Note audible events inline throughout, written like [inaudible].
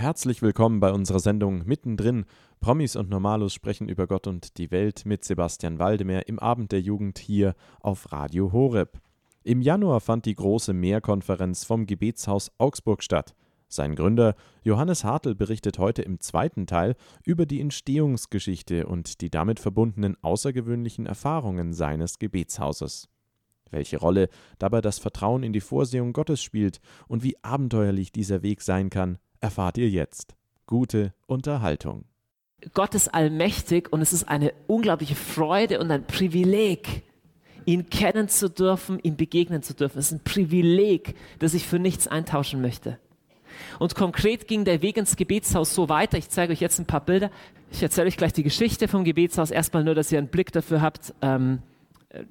Herzlich willkommen bei unserer Sendung Mittendrin. Promis und Normalos sprechen über Gott und die Welt mit Sebastian Waldemar im Abend der Jugend hier auf Radio Horeb. Im Januar fand die große Mehrkonferenz vom Gebetshaus Augsburg statt. Sein Gründer Johannes Hartl berichtet heute im zweiten Teil über die Entstehungsgeschichte und die damit verbundenen außergewöhnlichen Erfahrungen seines Gebetshauses. Welche Rolle dabei das Vertrauen in die Vorsehung Gottes spielt und wie abenteuerlich dieser Weg sein kann, erfahrt ihr jetzt. Gute Unterhaltung. Gott ist allmächtig und es ist eine unglaubliche Freude und ein Privileg, ihn kennen zu dürfen, ihm begegnen zu dürfen. Es ist ein Privileg, das ich für nichts eintauschen möchte. Und konkret ging der Weg ins Gebetshaus so weiter. Ich zeige euch jetzt ein paar Bilder. Ich erzähle euch gleich die Geschichte vom Gebetshaus. Erstmal nur, dass ihr einen Blick dafür habt, ähm,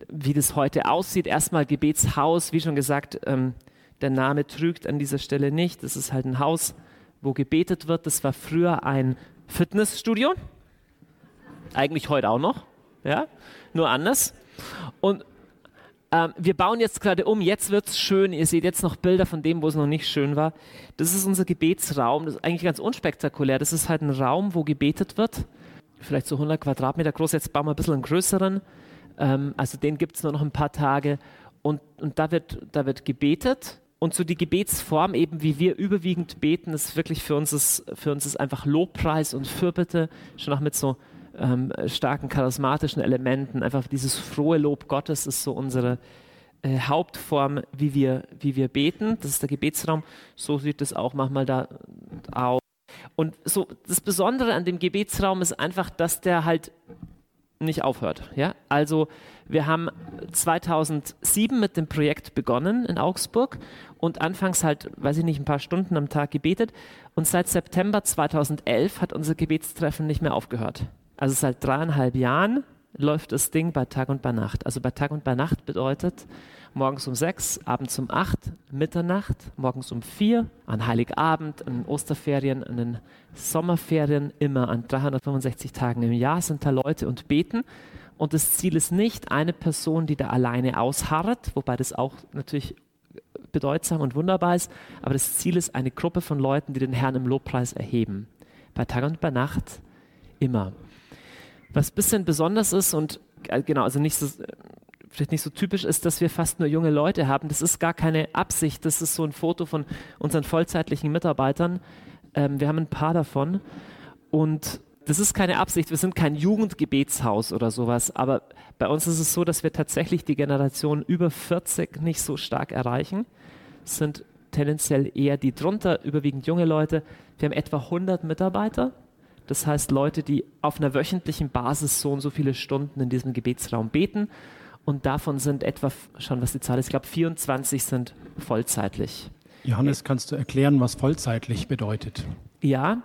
wie das heute aussieht. Erstmal Gebetshaus, wie schon gesagt, ähm, der Name trügt an dieser Stelle nicht. Das ist halt ein Haus, wo gebetet wird. Das war früher ein Fitnessstudio. Eigentlich heute auch noch, ja, nur anders. Und ähm, wir bauen jetzt gerade um, jetzt wird es schön. Ihr seht jetzt noch Bilder von dem, wo es noch nicht schön war. Das ist unser Gebetsraum. Das ist eigentlich ganz unspektakulär. Das ist halt ein Raum, wo gebetet wird. Vielleicht so 100 Quadratmeter groß. Jetzt bauen wir ein bisschen einen größeren. Ähm, also den gibt es nur noch ein paar Tage. Und, und da, wird, da wird gebetet. Und so die Gebetsform, eben wie wir überwiegend beten, ist wirklich für uns ist, für uns ist einfach Lobpreis und Fürbitte, schon auch mit so ähm, starken charismatischen Elementen. Einfach dieses frohe Lob Gottes ist so unsere äh, Hauptform, wie wir, wie wir beten. Das ist der Gebetsraum. So sieht es auch manchmal da aus. Und so das Besondere an dem Gebetsraum ist einfach, dass der halt nicht aufhört. Ja? Also wir haben 2007 mit dem Projekt begonnen in Augsburg und anfangs halt, weiß ich nicht, ein paar Stunden am Tag gebetet und seit September 2011 hat unser Gebetstreffen nicht mehr aufgehört. Also seit dreieinhalb Jahren läuft das Ding bei Tag und bei Nacht. Also bei Tag und bei Nacht bedeutet morgens um sechs, abends um acht, Mitternacht, morgens um vier, an Heiligabend, an Osterferien, an den Sommerferien, immer an 365 Tagen im Jahr sind da Leute und beten. Und das Ziel ist nicht eine Person, die da alleine ausharrt, wobei das auch natürlich bedeutsam und wunderbar ist, aber das Ziel ist eine Gruppe von Leuten, die den Herrn im Lobpreis erheben. Bei Tag und bei Nacht immer. Was ein bisschen besonders ist und äh, genau, also nicht so, vielleicht nicht so typisch ist, dass wir fast nur junge Leute haben. Das ist gar keine Absicht. Das ist so ein Foto von unseren vollzeitlichen Mitarbeitern. Ähm, wir haben ein paar davon. Und das ist keine Absicht. Wir sind kein Jugendgebetshaus oder sowas. Aber bei uns ist es so, dass wir tatsächlich die Generation über 40 nicht so stark erreichen. Es sind tendenziell eher die drunter, überwiegend junge Leute. Wir haben etwa 100 Mitarbeiter das heißt, Leute, die auf einer wöchentlichen Basis so und so viele Stunden in diesem Gebetsraum beten. Und davon sind etwa, schon was die Zahl ist, ich glaube 24 sind vollzeitlich. Johannes, kannst du erklären, was vollzeitlich bedeutet? Ja,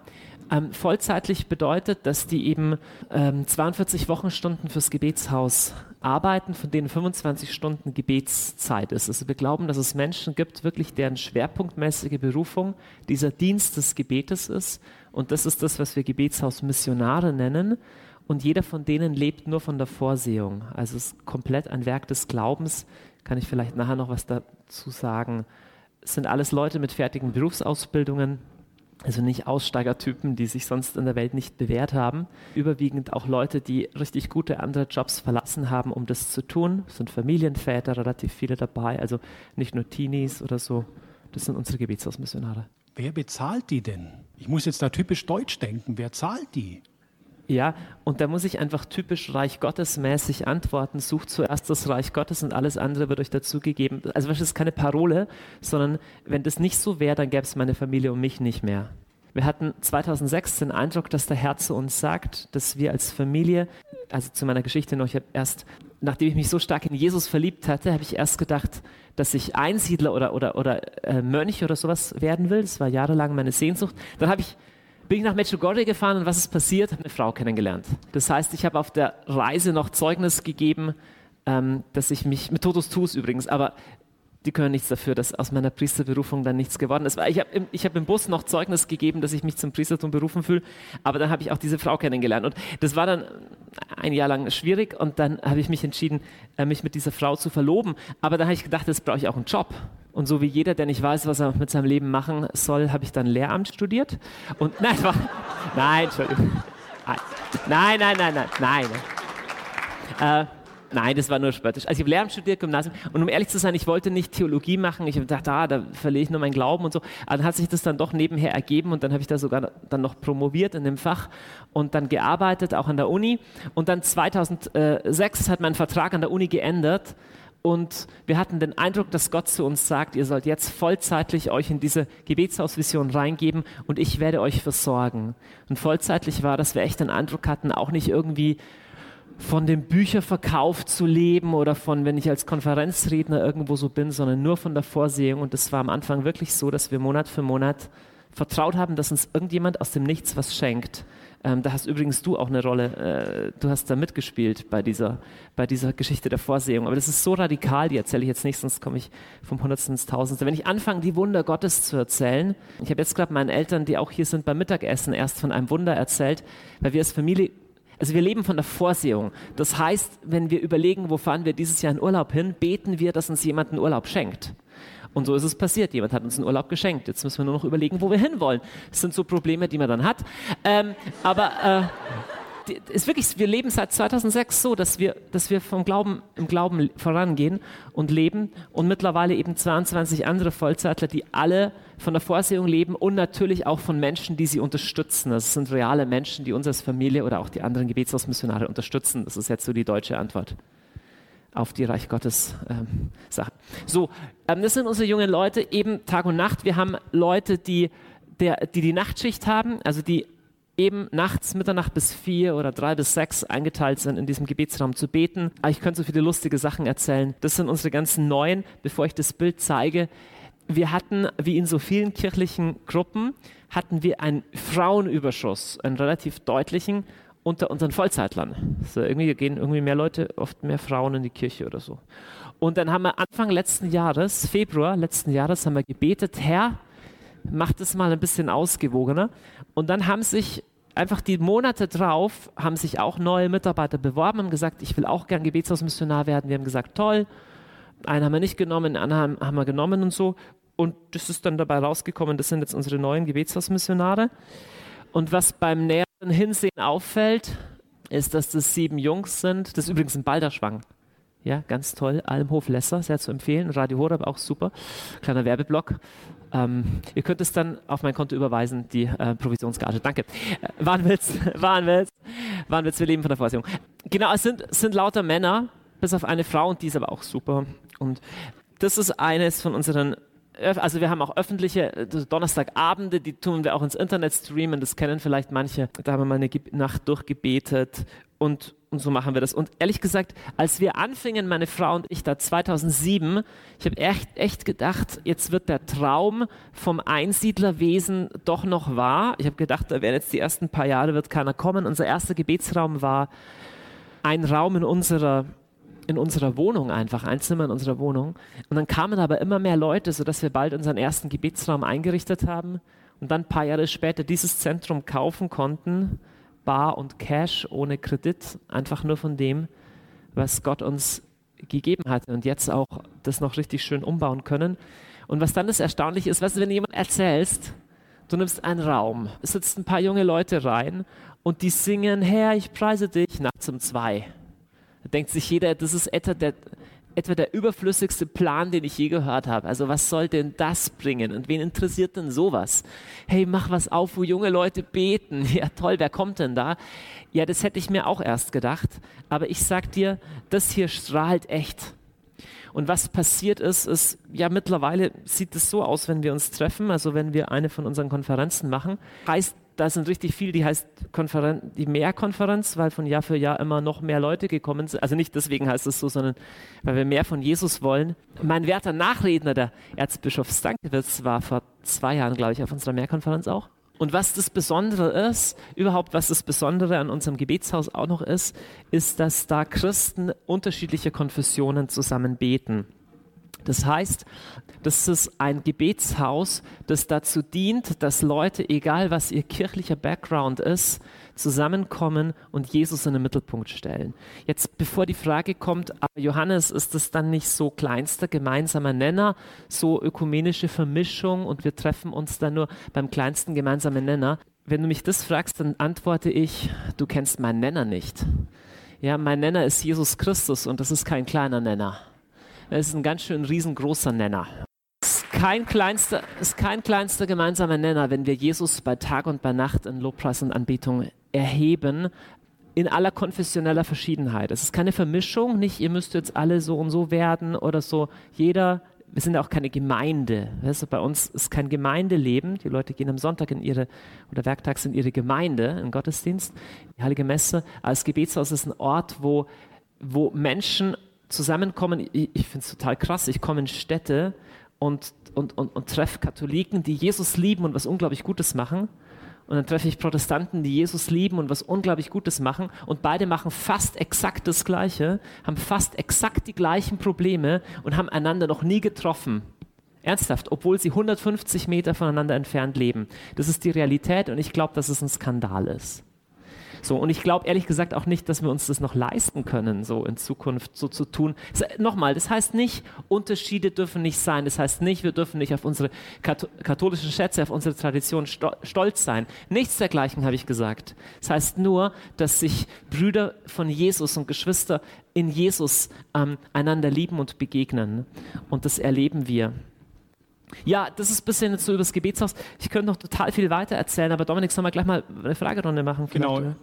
ähm, vollzeitlich bedeutet, dass die eben ähm, 42 Wochenstunden fürs Gebetshaus arbeiten, von denen 25 Stunden Gebetszeit ist. Also wir glauben, dass es Menschen gibt, wirklich deren schwerpunktmäßige Berufung dieser Dienst des Gebetes ist. Und das ist das, was wir Gebetshaus-Missionare nennen. Und jeder von denen lebt nur von der Vorsehung. Also es ist komplett ein Werk des Glaubens. Kann ich vielleicht nachher noch was dazu sagen. Es sind alles Leute mit fertigen Berufsausbildungen, also nicht Aussteigertypen, die sich sonst in der Welt nicht bewährt haben. Überwiegend auch Leute, die richtig gute andere Jobs verlassen haben, um das zu tun. Es sind Familienväter, relativ viele dabei, also nicht nur Teenies oder so. Das sind unsere Gebetshausmissionare. Wer bezahlt die denn? Ich muss jetzt da typisch deutsch denken. Wer zahlt die? Ja, und da muss ich einfach typisch Reich Gottes mäßig antworten. Sucht zuerst das Reich Gottes und alles andere wird euch dazugegeben. Also das ist keine Parole, sondern wenn das nicht so wäre, dann gäbe es meine Familie und mich nicht mehr. Wir hatten 2006 den Eindruck, dass der Herr zu uns sagt, dass wir als Familie, also zu meiner Geschichte noch, ich habe erst, nachdem ich mich so stark in Jesus verliebt hatte, habe ich erst gedacht, dass ich Einsiedler oder, oder, oder äh, Mönch oder sowas werden will. Das war jahrelang meine Sehnsucht. Dann ich bin ich nach Medjugorje gefahren und was ist passiert? Habe eine Frau kennengelernt. Das heißt, ich habe auf der Reise noch Zeugnis gegeben, ähm, dass ich mich, mit Totus Tus übrigens, aber die können nichts dafür, dass aus meiner Priesterberufung dann nichts geworden ist. Ich habe im, hab im Bus noch Zeugnis gegeben, dass ich mich zum Priestertum berufen fühle, aber dann habe ich auch diese Frau kennengelernt. Und das war dann ein Jahr lang schwierig und dann habe ich mich entschieden, äh, mich mit dieser Frau zu verloben. Aber dann habe ich gedacht, jetzt brauche ich auch einen Job. Und so wie jeder, der nicht weiß, was er mit seinem Leben machen soll, habe ich dann Lehramt studiert. Und [laughs] nein, war, nein, Entschuldigung. Nein, nein, nein, nein, nein. Äh, nein, das war nur spöttisch. Also ich habe Lehramt studiert, Gymnasium. Und um ehrlich zu sein, ich wollte nicht Theologie machen. Ich gedacht, ah, da verliere ich nur meinen Glauben und so. Aber dann hat sich das dann doch nebenher ergeben und dann habe ich da sogar dann noch promoviert in dem Fach und dann gearbeitet, auch an der Uni. Und dann 2006 hat mein Vertrag an der Uni geändert und wir hatten den Eindruck, dass Gott zu uns sagt, ihr sollt jetzt vollzeitlich euch in diese Gebetshausvision reingeben und ich werde euch versorgen. Und vollzeitlich war, dass wir echt den Eindruck hatten, auch nicht irgendwie von dem Bücherverkauf zu leben oder von, wenn ich als Konferenzredner irgendwo so bin, sondern nur von der Vorsehung. Und es war am Anfang wirklich so, dass wir Monat für Monat vertraut haben, dass uns irgendjemand aus dem Nichts was schenkt. Ähm, da hast übrigens du auch eine Rolle, äh, du hast da mitgespielt bei dieser, bei dieser Geschichte der Vorsehung. Aber das ist so radikal, die erzähle ich jetzt nicht, sonst komme ich vom Hundertsten ins Tausendste. Wenn ich anfange, die Wunder Gottes zu erzählen, ich habe jetzt gerade meinen Eltern, die auch hier sind beim Mittagessen, erst von einem Wunder erzählt, weil wir als Familie also wir leben von der Vorsehung. Das heißt, wenn wir überlegen, wo fahren wir dieses Jahr in Urlaub hin, beten wir, dass uns jemand einen Urlaub schenkt. Und so ist es passiert. Jemand hat uns einen Urlaub geschenkt. Jetzt müssen wir nur noch überlegen, wo wir hinwollen. Das sind so Probleme, die man dann hat. Ähm, aber äh, ist wirklich, wir leben seit 2006 so, dass wir, dass wir vom Glauben im Glauben vorangehen und leben und mittlerweile eben 22 andere Vollzeitler, die alle von der Vorsehung leben und natürlich auch von Menschen, die sie unterstützen. Das sind reale Menschen, die uns als Familie oder auch die anderen Gebetshausmissionare unterstützen. Das ist jetzt so die deutsche Antwort auf die Reich Gottes ähm, Sachen. So, ähm, das sind unsere jungen Leute, eben Tag und Nacht. Wir haben Leute, die, der, die die Nachtschicht haben, also die eben nachts, Mitternacht bis vier oder drei bis sechs eingeteilt sind, in diesem Gebetsraum zu beten. Aber ich könnte so viele lustige Sachen erzählen. Das sind unsere ganzen Neuen. Bevor ich das Bild zeige, wir hatten, wie in so vielen kirchlichen Gruppen, hatten wir einen Frauenüberschuss, einen relativ deutlichen unter unseren Vollzeitlern. So irgendwie gehen irgendwie mehr Leute, oft mehr Frauen in die Kirche oder so. Und dann haben wir Anfang letzten Jahres, Februar letzten Jahres, haben wir gebetet, Herr, mach das mal ein bisschen ausgewogener. Und dann haben sich einfach die Monate drauf, haben sich auch neue Mitarbeiter beworben und gesagt, ich will auch gern Gebetshausmissionar werden. Wir haben gesagt, toll. Einen haben wir nicht genommen, den anderen haben wir genommen und so. Und das ist dann dabei rausgekommen, das sind jetzt unsere neuen Gebetshausmissionare. Und was beim näheren Hinsehen auffällt, ist, dass das sieben Jungs sind. Das ist übrigens ein Balderschwang. Ja, ganz toll. Almhof Lesser, sehr zu empfehlen. Radio Horeb auch super. Kleiner Werbeblock. Ähm, ihr könnt es dann auf mein Konto überweisen, die äh, Provisionsgage. Danke. Äh, war ein Witz, wir leben von der Vorsehung. Genau, es sind, sind lauter Männer, bis auf eine Frau und die ist aber auch super. Und das ist eines von unseren also wir haben auch öffentliche äh, Donnerstagabende, die tun wir auch ins Internet streamen, das kennen vielleicht manche. Da haben wir mal eine Nacht durchgebetet und, und so machen wir das. Und ehrlich gesagt, als wir anfingen, meine Frau und ich da 2007, ich habe echt, echt gedacht, jetzt wird der Traum vom Einsiedlerwesen doch noch wahr. Ich habe gedacht, da werden jetzt die ersten paar Jahre, wird keiner kommen. Unser erster Gebetsraum war ein Raum in unserer in unserer Wohnung einfach, ein Zimmer in unserer Wohnung. Und dann kamen aber immer mehr Leute, sodass wir bald unseren ersten Gebetsraum eingerichtet haben und dann ein paar Jahre später dieses Zentrum kaufen konnten, bar und Cash, ohne Kredit, einfach nur von dem, was Gott uns gegeben hat und jetzt auch das noch richtig schön umbauen können. Und was dann das Erstaunliche ist, du, wenn jemand erzählst, du nimmst einen Raum, es sitzen ein paar junge Leute rein und die singen, Herr, ich preise dich, nachts um zwei. Da denkt sich jeder, das ist etwa der, etwa der überflüssigste Plan, den ich je gehört habe. Also was soll denn das bringen? Und wen interessiert denn sowas? Hey, mach was auf, wo junge Leute beten. [laughs] Ja toll, wer kommt denn da? Ja, das hätte ich mir auch erst gedacht. Aber ich sag dir, das hier strahlt echt. Und was passiert ist, ist, ja, mittlerweile sieht es so aus, wenn wir uns treffen, also wenn wir eine von unseren Konferenzen machen, heißt da sind richtig viele, die heißt Konferen die Mehrkonferenz, weil von Jahr für Jahr immer noch mehr Leute gekommen sind. Also nicht deswegen heißt es so, sondern weil wir mehr von Jesus wollen. Mein werter Nachredner, der Erzbischof Stankiewicz, war vor zwei Jahren, glaube ich, auf unserer Mehrkonferenz auch. Und was das Besondere ist, überhaupt was das Besondere an unserem Gebetshaus auch noch ist, ist, dass da Christen unterschiedlicher Konfessionen zusammen beten. Das heißt, das ist ein Gebetshaus, das dazu dient, dass Leute, egal was ihr kirchlicher Background ist, zusammenkommen und Jesus in den Mittelpunkt stellen. Jetzt, bevor die Frage kommt, Johannes, ist das dann nicht so kleinster gemeinsamer Nenner, so ökumenische Vermischung und wir treffen uns dann nur beim kleinsten gemeinsamen Nenner? Wenn du mich das fragst, dann antworte ich, du kennst meinen Nenner nicht. Ja, mein Nenner ist Jesus Christus und das ist kein kleiner Nenner. Es ist ein ganz schön riesengroßer Nenner. Es ist kein kleinster, ist kein kleinster gemeinsamer Nenner, wenn wir Jesus bei Tag und bei Nacht in Lobpreis und Anbetung erheben, in aller konfessioneller Verschiedenheit. Es ist keine Vermischung, nicht ihr müsst jetzt alle so und so werden oder so. Jeder, wir sind ja auch keine Gemeinde. Weißt du, bei uns ist kein Gemeindeleben. Die Leute gehen am Sonntag in ihre oder werktags in ihre Gemeinde, in Gottesdienst, die Heilige Messe. Als Gebetshaus ist ein Ort, wo, wo Menschen zusammenkommen. Ich, ich finde es total krass. Ich komme in Städte und, und, und, und treffe Katholiken, die Jesus lieben und was unglaublich Gutes machen. Und dann treffe ich Protestanten, die Jesus lieben und was unglaublich Gutes machen. Und beide machen fast exakt das Gleiche, haben fast exakt die gleichen Probleme und haben einander noch nie getroffen. Ernsthaft, obwohl sie 150 Meter voneinander entfernt leben. Das ist die Realität und ich glaube, dass es ein Skandal ist. So, und ich glaube ehrlich gesagt auch nicht, dass wir uns das noch leisten können, so in Zukunft so zu tun. Nochmal, das heißt nicht, Unterschiede dürfen nicht sein. Das heißt nicht, wir dürfen nicht auf unsere katholischen Schätze, auf unsere Tradition stolz sein. Nichts dergleichen habe ich gesagt. Das heißt nur, dass sich Brüder von Jesus und Geschwister in Jesus ähm, einander lieben und begegnen. Und das erleben wir. Ja, das ist ein bisschen jetzt so über das Gebetshaus. Ich könnte noch total viel weiter erzählen, aber Dominik, sollen wir gleich mal eine Fragerunde machen? Genau.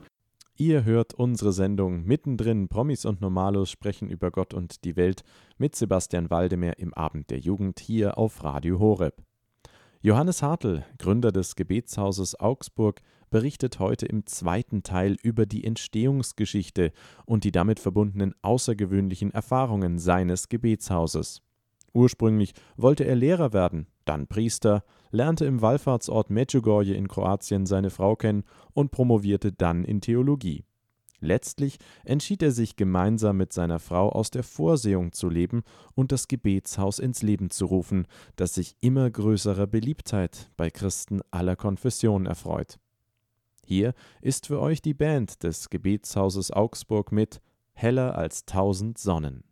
Ihr hört unsere Sendung mittendrin. Promis und Normalos sprechen über Gott und die Welt mit Sebastian Waldemar im Abend der Jugend hier auf Radio Horeb. Johannes Hartl, Gründer des Gebetshauses Augsburg, berichtet heute im zweiten Teil über die Entstehungsgeschichte und die damit verbundenen außergewöhnlichen Erfahrungen seines Gebetshauses. Ursprünglich wollte er Lehrer werden, dann Priester, lernte im Wallfahrtsort Medjugorje in Kroatien seine Frau kennen und promovierte dann in Theologie. Letztlich entschied er sich gemeinsam mit seiner Frau aus der Vorsehung zu leben und das Gebetshaus ins Leben zu rufen, das sich immer größerer Beliebtheit bei Christen aller Konfessionen erfreut. Hier ist für euch die Band des Gebetshauses Augsburg mit Heller als tausend Sonnen.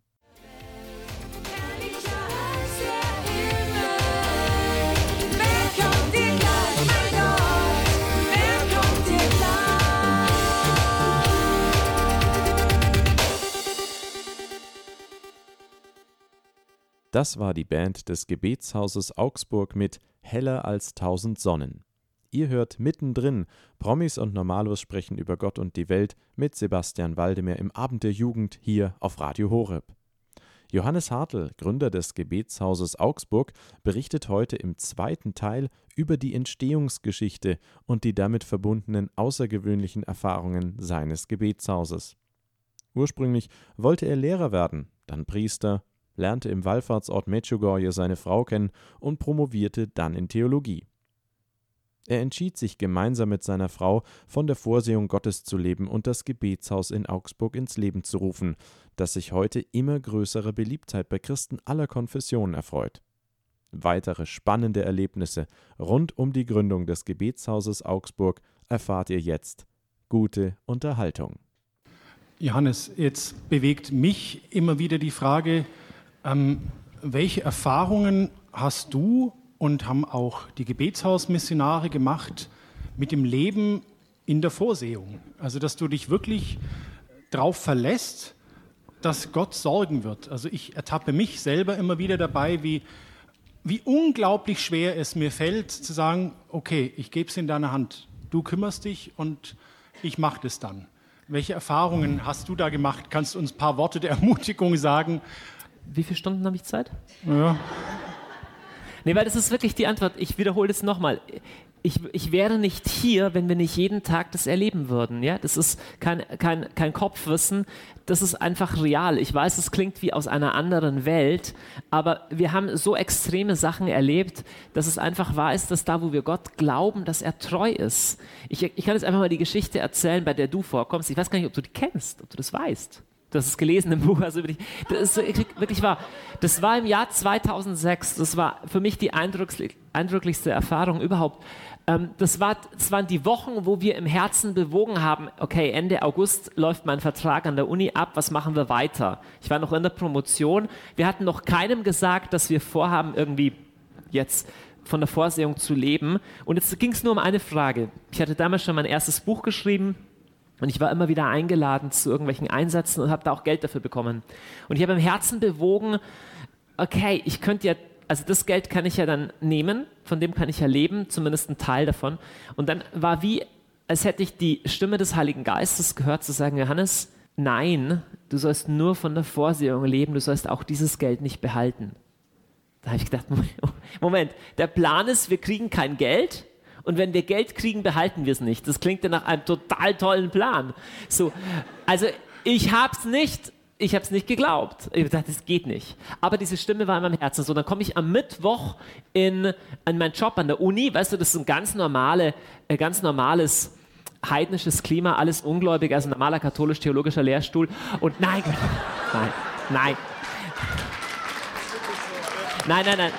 Das war die Band des Gebetshauses Augsburg mit Heller als tausend Sonnen. Ihr hört mittendrin Promis und Normalos sprechen über Gott und die Welt mit Sebastian Waldemar im Abend der Jugend hier auf Radio Horeb. Johannes Hartl, Gründer des Gebetshauses Augsburg, berichtet heute im zweiten Teil über die Entstehungsgeschichte und die damit verbundenen außergewöhnlichen Erfahrungen seines Gebetshauses. Ursprünglich wollte er Lehrer werden, dann Priester, lernte im Wallfahrtsort Medjugorje seine Frau kennen und promovierte dann in Theologie. Er entschied sich gemeinsam mit seiner Frau, von der Vorsehung Gottes zu leben und das Gebetshaus in Augsburg ins Leben zu rufen, das sich heute immer größere Beliebtheit bei Christen aller Konfessionen erfreut. Weitere spannende Erlebnisse rund um die Gründung des Gebetshauses Augsburg erfahrt ihr jetzt. Gute Unterhaltung. Johannes, jetzt bewegt mich immer wieder die Frage, ähm, welche Erfahrungen hast du und haben auch die Gebetshausmissionare gemacht mit dem Leben in der Vorsehung? Also, dass du dich wirklich darauf verlässt, dass Gott sorgen wird. Also, ich ertappe mich selber immer wieder dabei, wie, wie unglaublich schwer es mir fällt, zu sagen: Okay, ich gebe es in deine Hand. Du kümmerst dich und ich mache das dann. Welche Erfahrungen hast du da gemacht? Kannst du uns ein paar Worte der Ermutigung sagen? Wie viele Stunden habe ich Zeit? Ja. Nee, weil das ist wirklich die Antwort. Ich wiederhole das nochmal. Ich, ich wäre nicht hier, wenn wir nicht jeden Tag das erleben würden. Ja? Das ist kein, kein, kein Kopfwissen, das ist einfach real. Ich weiß, es klingt wie aus einer anderen Welt, aber wir haben so extreme Sachen erlebt, dass es einfach wahr ist, dass da, wo wir Gott glauben, dass er treu ist. Ich, ich kann jetzt einfach mal die Geschichte erzählen, bei der du vorkommst. Ich weiß gar nicht, ob du die kennst, ob du das weißt. Hast es gelesen im Buch, also wirklich, das ist wirklich wahr. Das war im Jahr 2006, das war für mich die eindrücklichste Erfahrung überhaupt. Ähm, das, war, das waren die Wochen, wo wir im Herzen bewogen haben, okay, Ende August läuft mein Vertrag an der Uni ab, was machen wir weiter? Ich war noch in der Promotion, wir hatten noch keinem gesagt, dass wir vorhaben, irgendwie jetzt von der Vorsehung zu leben. Und jetzt ging es nur um eine Frage. Ich hatte damals schon mein erstes Buch geschrieben, und ich war immer wieder eingeladen zu irgendwelchen Einsätzen und habe da auch Geld dafür bekommen. Und ich habe im Herzen bewogen, okay, ich könnte ja, also das Geld kann ich ja dann nehmen, von dem kann ich ja leben, zumindest ein Teil davon. Und dann war wie, als hätte ich die Stimme des Heiligen Geistes gehört, zu sagen, Johannes, nein, du sollst nur von der Vorsehung leben, du sollst auch dieses Geld nicht behalten. Da habe ich gedacht, [laughs] Moment, der Plan ist, wir kriegen kein Geld, und wenn wir Geld kriegen, behalten wir es nicht. Das klingt ja nach einem total tollen Plan. So, also ich habe es nicht, ich habe es nicht geglaubt. Ich dachte, das geht nicht. Aber diese Stimme war in meinem Herzen. So, dann komme ich am Mittwoch in, in meinen Job an der Uni. Weißt du, das ist ein ganz normale, äh, ganz normales heidnisches Klima, alles ungläubig, also normaler katholisch-theologischer Lehrstuhl. Und nein, [laughs] nein, nein. Nein, nein, nein.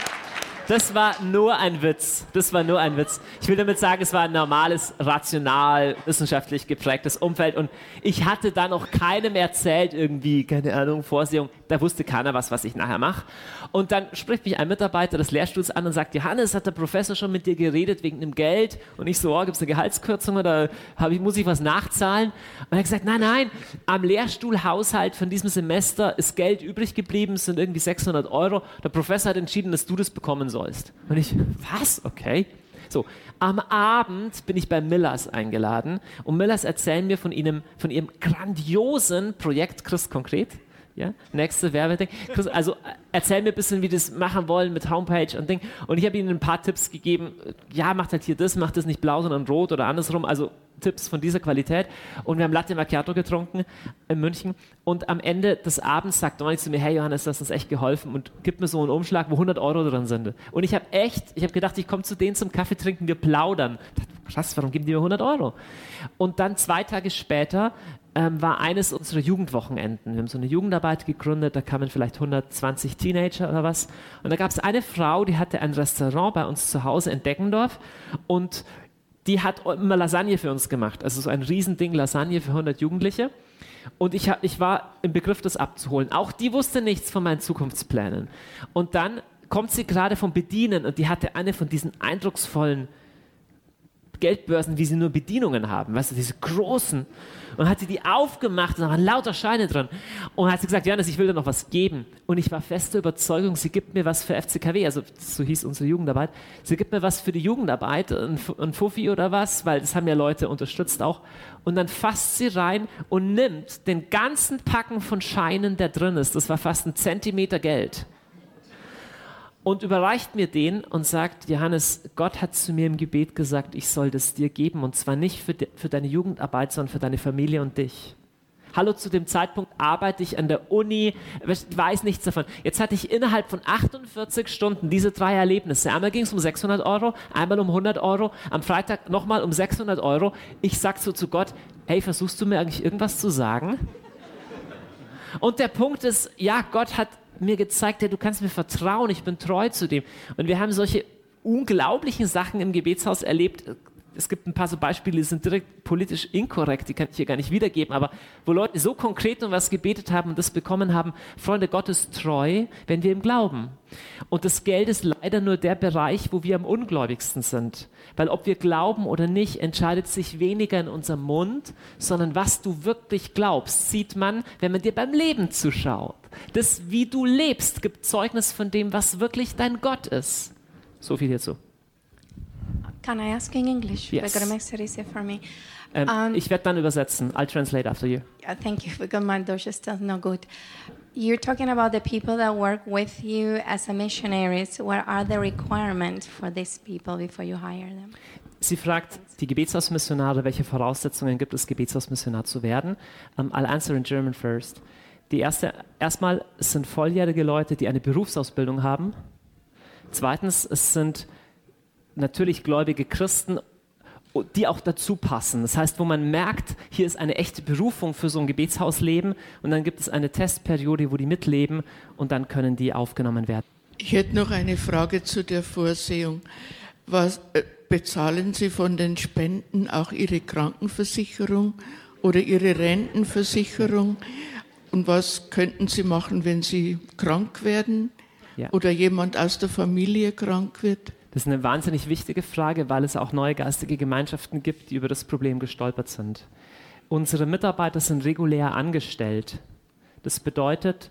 Das war nur ein Witz. Das war nur ein Witz. Ich will damit sagen, es war ein normales, rational, wissenschaftlich geprägtes Umfeld und ich hatte da noch keinem erzählt, irgendwie, keine Ahnung, Vorsehung. Da wusste keiner was, was ich nachher mache. Und dann spricht mich ein Mitarbeiter des Lehrstuhls an und sagt, Johannes, hat der Professor schon mit dir geredet wegen dem Geld? Und ich so, oh, gibt es eine Gehaltskürzung oder ich, muss ich was nachzahlen? Und er hat gesagt, nein, nein, am Lehrstuhlhaushalt von diesem Semester ist Geld übrig geblieben, es sind irgendwie 600 Euro. Der Professor hat entschieden, dass du das bekommen sollst. Und ich, was? Okay. So, am Abend bin ich bei Millers eingeladen und Millers erzählen mir von, ihnen, von ihrem grandiosen Projekt Christ konkret. Ja? Nächste Werbeding. Also erzähl mir ein bisschen, wie das machen wollen mit Homepage und Ding. Und ich habe ihnen ein paar Tipps gegeben. Ja, macht halt hier das, macht das nicht blau, sondern rot oder andersrum. Also Tipps von dieser Qualität. Und wir haben Latte Macchiato getrunken in München. Und am Ende des Abends sagt Dominik zu mir, hey Johannes, das uns echt geholfen und gibt mir so einen Umschlag, wo 100 Euro drin sind. Und ich habe echt, ich habe gedacht, ich komme zu denen zum Kaffee trinken, wir plaudern. Krass, warum geben die mir 100 Euro? Und dann zwei Tage später ähm, war eines unserer Jugendwochenenden. Wir haben so eine Jugendarbeit gegründet, da kamen vielleicht 120 Teenager oder was. Und da gab es eine Frau, die hatte ein Restaurant bei uns zu Hause in Deggendorf und die hat immer Lasagne für uns gemacht. Also so ein Riesending Lasagne für 100 Jugendliche. Und ich, ich war im Begriff, das abzuholen. Auch die wusste nichts von meinen Zukunftsplänen. Und dann kommt sie gerade vom Bedienen und die hatte eine von diesen eindrucksvollen Geldbörsen, wie sie nur Bedienungen haben, weißt du, diese großen. Und hat sie die aufgemacht und da waren lauter Scheine drin. Und hat sie gesagt, Johannes, ich will dir noch was geben. Und ich war feste Überzeugung, sie gibt mir was für FCKW, also so hieß unsere Jugendarbeit. Sie gibt mir was für die Jugendarbeit, ein, ein Fuffi oder was, weil das haben ja Leute unterstützt auch. Und dann fasst sie rein und nimmt den ganzen Packen von Scheinen, der drin ist. Das war fast ein Zentimeter Geld und überreicht mir den und sagt, Johannes, Gott hat zu mir im Gebet gesagt, ich soll das dir geben und zwar nicht für, de, für deine Jugendarbeit, sondern für deine Familie und dich. Hallo, zu dem Zeitpunkt arbeite ich an der Uni, weiß nichts davon. Jetzt hatte ich innerhalb von 48 Stunden diese drei Erlebnisse. Einmal ging es um 600 Euro, einmal um 100 Euro, am Freitag nochmal um 600 Euro. Ich sag so zu Gott, hey, versuchst du mir eigentlich irgendwas zu sagen? Und der Punkt ist, ja, Gott hat mir gezeigt, ja, du kannst mir vertrauen, ich bin treu zu dem. Und wir haben solche unglaublichen Sachen im Gebetshaus erlebt. Es gibt ein paar so Beispiele, die sind direkt politisch inkorrekt, die kann ich hier gar nicht wiedergeben, aber wo Leute so konkret um was gebetet haben und das bekommen haben, Freunde Gottes treu, wenn wir ihm glauben. Und das Geld ist leider nur der Bereich, wo wir am ungläubigsten sind. Weil ob wir glauben oder nicht, entscheidet sich weniger in unserem Mund, sondern was du wirklich glaubst, sieht man, wenn man dir beim Leben zuschaut. Das, wie du lebst, gibt Zeugnis von dem, was wirklich dein Gott ist. So viel hierzu. Can I ask in English? Yes. We're gonna make it easier for me. Ähm, Um, ich werde dann übersetzen. I'll translate after you. Yeah, thank you, because my Dutch is still not good. You're talking about the people that work with you as a missionaries. What are the requirements for these people before you hire them? Sie fragt die Gebetshausmissionare, welche Voraussetzungen gibt es, Gebetshausmissionar zu werden. Um, I'll answer in German first. Die erste, erstmal, es sind volljährige Leute, die eine Berufsausbildung haben. Zweitens, es sind natürlich gläubige Christen die auch dazu passen. Das heißt, wo man merkt, hier ist eine echte Berufung für so ein Gebetshausleben und dann gibt es eine Testperiode, wo die mitleben und dann können die aufgenommen werden. Ich hätte noch eine Frage zu der Vorsehung. Was äh, bezahlen Sie von den Spenden auch Ihre Krankenversicherung oder Ihre Rentenversicherung? Und was könnten Sie machen, wenn Sie krank werden ja. oder jemand aus der Familie krank wird? Das ist eine wahnsinnig wichtige Frage, weil es auch neue geistige Gemeinschaften gibt, die über das Problem gestolpert sind. Unsere Mitarbeiter sind regulär angestellt. Das bedeutet,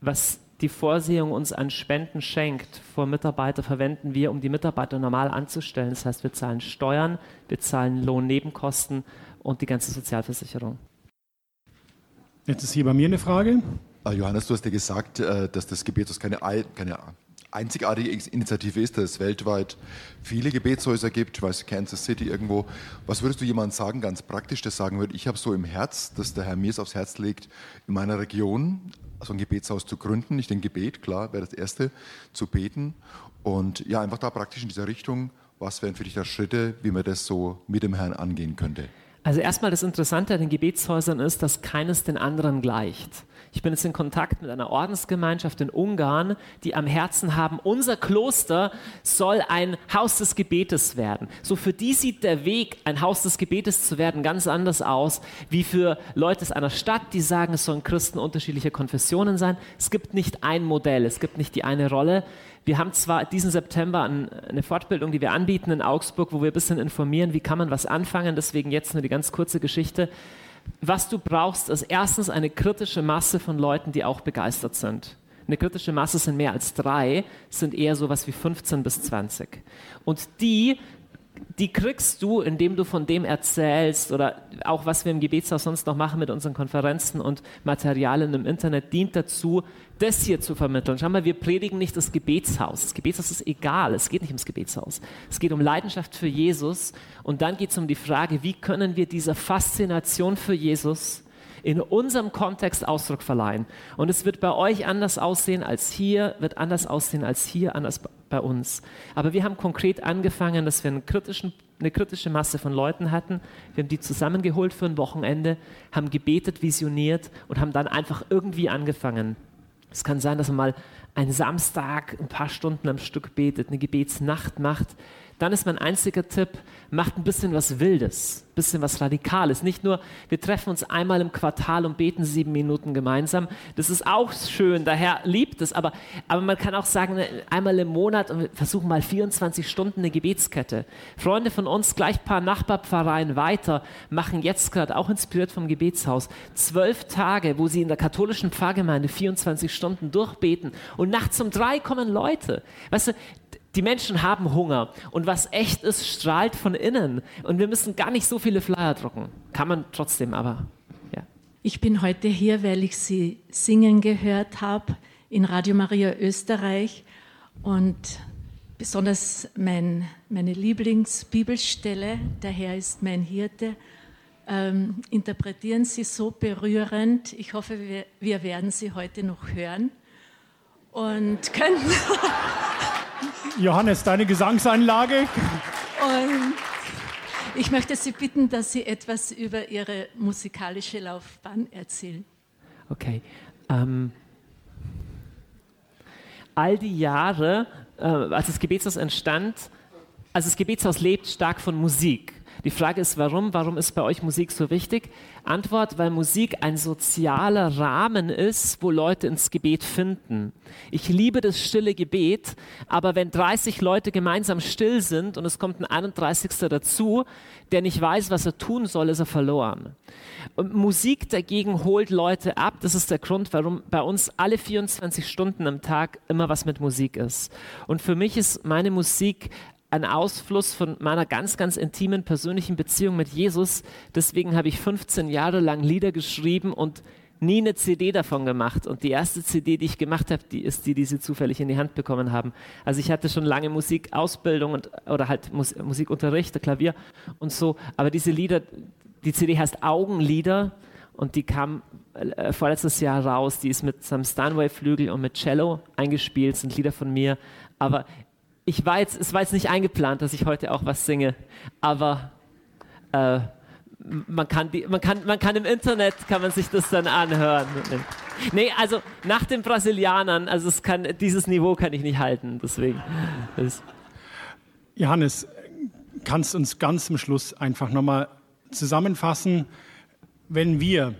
was die Vorsehung uns an Spenden schenkt, vor Mitarbeiter verwenden wir, um die Mitarbeiter normal anzustellen. Das heißt, wir zahlen Steuern, wir zahlen Lohnnebenkosten und die ganze Sozialversicherung. Jetzt ist hier bei mir eine Frage. Ah, Johannes, du hast ja gesagt, äh, dass das Gebetshaus keine, keine einzigartige Initiative ist, dass es weltweit viele Gebetshäuser gibt, ich weiß, Kansas City irgendwo. Was würdest du jemandem sagen, ganz praktisch, der sagen würde, ich habe so im Herz, dass der Herr mir es aufs Herz legt, in meiner Region so ein Gebetshaus zu gründen, nicht den Gebet, klar, wäre das Erste, zu beten und ja, einfach da praktisch in dieser Richtung, was wären für dich da Schritte, wie man das so mit dem Herrn angehen könnte? Also erstmal das Interessante an den Gebetshäusern ist, dass keines den anderen gleicht. Ich bin jetzt in Kontakt mit einer Ordensgemeinschaft in Ungarn, die am Herzen haben, unser Kloster soll ein Haus des Gebetes werden. So für die sieht der Weg, ein Haus des Gebetes zu werden, ganz anders aus, wie für Leute aus einer Stadt, die sagen, es sollen Christen unterschiedlicher Konfessionen sein. Es gibt nicht ein Modell, es gibt nicht die eine Rolle. Wir haben zwar diesen September eine Fortbildung, die wir anbieten in Augsburg, wo wir ein bisschen informieren, wie kann man was anfangen. Deswegen jetzt nur die ganz kurze Geschichte was du brauchst, ist erstens eine kritische Masse von Leuten, die auch begeistert sind. Eine kritische Masse sind mehr als drei, sind eher so was wie 15 bis 20. Und die die kriegst du, indem du von dem erzählst oder auch was wir im Gebetshaus sonst noch machen mit unseren Konferenzen und Materialien im Internet, dient dazu, das hier zu vermitteln. Schau mal, wir predigen nicht das Gebetshaus. Das Gebetshaus ist egal, es geht nicht ums Gebetshaus. Es geht um Leidenschaft für Jesus und dann geht es um die Frage, wie können wir dieser Faszination für Jesus in unserem Kontext Ausdruck verleihen. Und es wird bei euch anders aussehen als hier, wird anders aussehen als hier, anders bei uns. Aber wir haben konkret angefangen, dass wir eine kritische Masse von Leuten hatten. Wir haben die zusammengeholt für ein Wochenende, haben gebetet, visioniert und haben dann einfach irgendwie angefangen. Es kann sein, dass man mal einen Samstag ein paar Stunden am Stück betet, eine Gebetsnacht macht. Dann ist mein einziger Tipp, macht ein bisschen was Wildes, ein bisschen was Radikales. Nicht nur, wir treffen uns einmal im Quartal und beten sieben Minuten gemeinsam. Das ist auch schön, daher liebt es. Aber, aber man kann auch sagen, einmal im Monat und wir versuchen mal 24 Stunden eine Gebetskette. Freunde von uns, gleich ein paar Nachbarpfarreien weiter, machen jetzt gerade, auch inspiriert vom Gebetshaus, zwölf Tage, wo sie in der katholischen Pfarrgemeinde 24 Stunden durchbeten. Und nachts um drei kommen Leute. Weißt du, die Menschen haben Hunger und was echt ist, strahlt von innen. Und wir müssen gar nicht so viele Flyer drucken. Kann man trotzdem, aber ja. Ich bin heute hier, weil ich Sie singen gehört habe in Radio Maria Österreich und besonders mein, meine Lieblingsbibelstelle, der Herr ist mein Hirte, ähm, interpretieren Sie so berührend. Ich hoffe, wir, wir werden Sie heute noch hören und [laughs] können. Johannes, deine Gesangseinlage. Und ich möchte Sie bitten, dass Sie etwas über Ihre musikalische Laufbahn erzählen. Okay. Ähm, all die Jahre, äh, als das Gebetshaus entstand, also das Gebetshaus lebt stark von Musik. Die Frage ist, warum? Warum ist bei euch Musik so wichtig? Antwort, weil Musik ein sozialer Rahmen ist, wo Leute ins Gebet finden. Ich liebe das stille Gebet, aber wenn 30 Leute gemeinsam still sind und es kommt ein 31. dazu, der nicht weiß, was er tun soll, ist er verloren. Und Musik dagegen holt Leute ab. Das ist der Grund, warum bei uns alle 24 Stunden am Tag immer was mit Musik ist. Und für mich ist meine Musik ein Ausfluss von meiner ganz, ganz intimen persönlichen Beziehung mit Jesus. Deswegen habe ich 15 Jahre lang Lieder geschrieben und nie eine CD davon gemacht. Und die erste CD, die ich gemacht habe, die ist die, die sie zufällig in die Hand bekommen haben. Also ich hatte schon lange Musikausbildung und, oder halt Mus Musikunterricht, Klavier und so. Aber diese Lieder, die CD heißt Augenlieder und die kam äh, vorletztes Jahr raus. Die ist mit Sam Steinway-Flügel und mit Cello eingespielt, sind Lieder von mir. Aber ich war jetzt, es war jetzt nicht eingeplant, dass ich heute auch was singe, aber Äh, man kann, die, man, kann, man kann im Internet, kann man sich das dann anhören. Nee, also nach den Brasilianern, also kann, dieses Niveau kann ich nicht halten, deswegen. Johannes, kannst uns ganz zum Schluss einfach nochmal zusammenfassen, wenn wir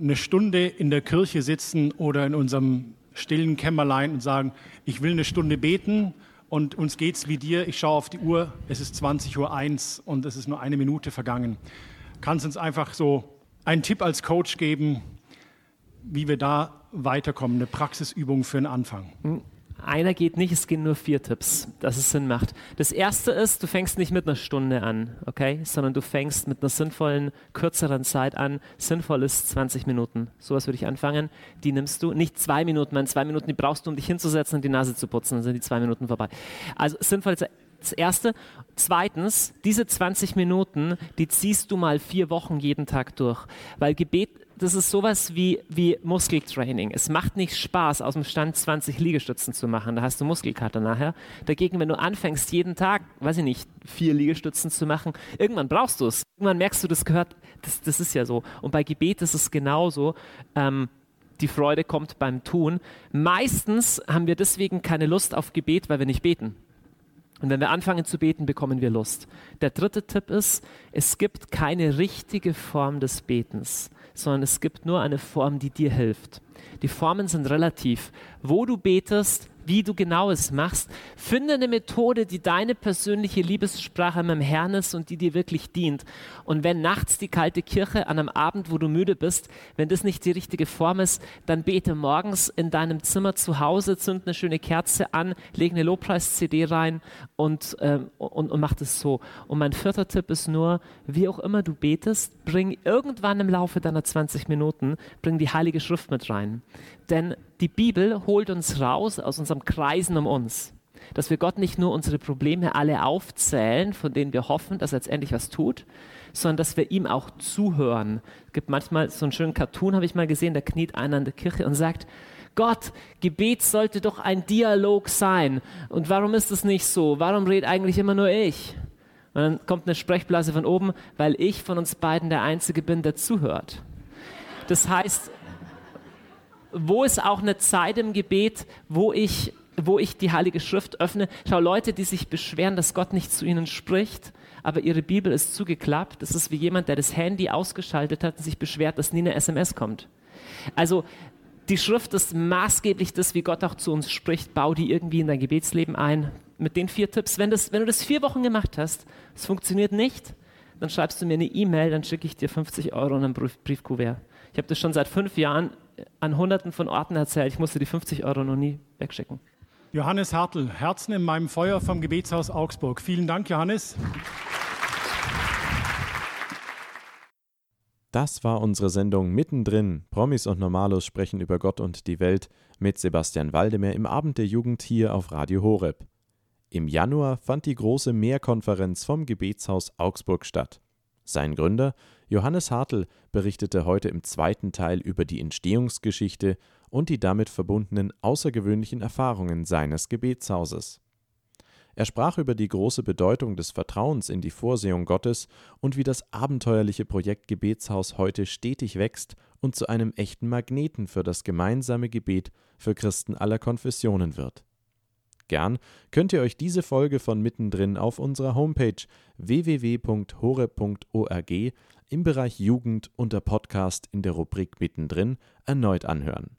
eine Stunde in der Kirche sitzen oder in unserem stillen Kämmerlein und sagen, ich will eine Stunde beten und uns geht's wie dir, ich schaue auf die Uhr, es ist 20.01 Uhr und es ist nur eine Minute vergangen. Kannst du uns einfach so einen Tipp als Coach geben, wie wir da weiterkommen, eine Praxisübung für den Anfang? Hm, einer geht nicht, es gehen nur vier Tipps, dass es Sinn macht. Das erste ist, du fängst nicht mit einer Stunde an, okay, sondern du fängst mit einer sinnvollen, kürzeren Zeit an. Sinnvoll ist 20 Minuten. Sowas würde ich anfangen. Die nimmst du, nicht zwei Minuten, man zwei Minuten, die brauchst du, um dich hinzusetzen und die Nase zu putzen, dann sind die zwei Minuten vorbei. Also sinnvoll ist das Erste. Zweitens, diese 20 Minuten, die ziehst du mal vier Wochen jeden Tag durch. Weil Gebet, das ist sowas wie, wie Muskeltraining. Es macht nicht Spaß, aus dem Stand 20 Liegestützen zu machen. Da hast du Muskelkater nachher. Dagegen, wenn du anfängst, jeden Tag, weiß ich nicht, vier Liegestützen zu machen, irgendwann brauchst du es. Irgendwann merkst du, das gehört, das, das ist ja so. Und bei Gebet ist es genauso. Ähm, die Freude kommt beim Tun. Meistens haben wir deswegen keine Lust auf Gebet, weil wir nicht beten. Und wenn wir anfangen zu beten, bekommen wir Lust. Der dritte Tipp ist, es gibt keine richtige Form des Betens, sondern es gibt nur eine Form, die dir hilft. Die Formen sind relativ. Wo du betest, wie du genau es machst. Finde eine Methode, die deine persönliche Liebessprache mit dem Herrn ist und die dir wirklich dient. Und wenn nachts die kalte Kirche an einem Abend, wo du müde bist, wenn das nicht die richtige Form ist, dann bete morgens in deinem Zimmer zu Hause, zünd eine schöne Kerze an, leg eine Lobpreis-CD rein und, ähm, und, und mach das so. Und mein vierter Tipp ist nur, wie auch immer du betest, bring irgendwann im Laufe deiner 20 Minuten, bring die Heilige Schrift mit rein. Denn die Bibel holt uns raus aus unserem Kreisen um uns. Dass wir Gott nicht nur unsere Probleme alle aufzählen, von denen wir hoffen, dass er jetzt endlich was tut, sondern dass wir ihm auch zuhören. Es gibt manchmal so einen schönen Cartoon, habe ich mal gesehen, da kniet einer in der Kirche und sagt, Gott, Gebet sollte doch ein Dialog sein. Und warum ist es nicht so? Warum redet eigentlich immer nur ich? Und dann kommt eine Sprechblase von oben, weil ich von uns beiden der Einzige bin, der zuhört. Das heißt, wo ist auch eine Zeit im Gebet, wo ich, wo ich die Heilige Schrift öffne? Schau, Leute, die sich beschweren, dass Gott nicht zu ihnen spricht, aber ihre Bibel ist zugeklappt. Das ist wie jemand, der das Handy ausgeschaltet hat und sich beschwert, dass nie eine SMS kommt. Also, die Schrift ist maßgeblich das, wie Gott auch zu uns spricht. Bau die irgendwie in dein Gebetsleben ein. Mit den vier Tipps. Wenn, das, wenn du das vier Wochen gemacht hast, es funktioniert nicht, dann schreibst du mir eine E-Mail, dann schicke ich dir 50 Euro in ein Brief Briefkuvert. Ich habe das schon seit fünf Jahren an hunderten von Orten erzählt. Ich musste die 50 Euro noch nie wegschicken. Johannes Hartl, Herzen in meinem Feuer vom Gebetshaus Augsburg. Vielen Dank, Johannes. Das war unsere Sendung Mittendrin. Promis und Normalos sprechen über Gott und die Welt mit Sebastian Waldemar im Abend der Jugend hier auf Radio Horeb. Im Januar fand die große Mehrkonferenz vom Gebetshaus Augsburg statt. Sein Gründer, Johannes Hartl, berichtete heute im zweiten Teil über die Entstehungsgeschichte und die damit verbundenen außergewöhnlichen Erfahrungen seines Gebetshauses. Er sprach über die große Bedeutung des Vertrauens in die Vorsehung Gottes und wie das abenteuerliche Projekt Gebetshaus heute stetig wächst und zu einem echten Magneten für das gemeinsame Gebet für Christen aller Konfessionen wird. Gern könnt ihr euch diese Folge von Mittendrin auf unserer Homepage www.hore.org im Bereich Jugend unter Podcast in der Rubrik Mittendrin erneut anhören.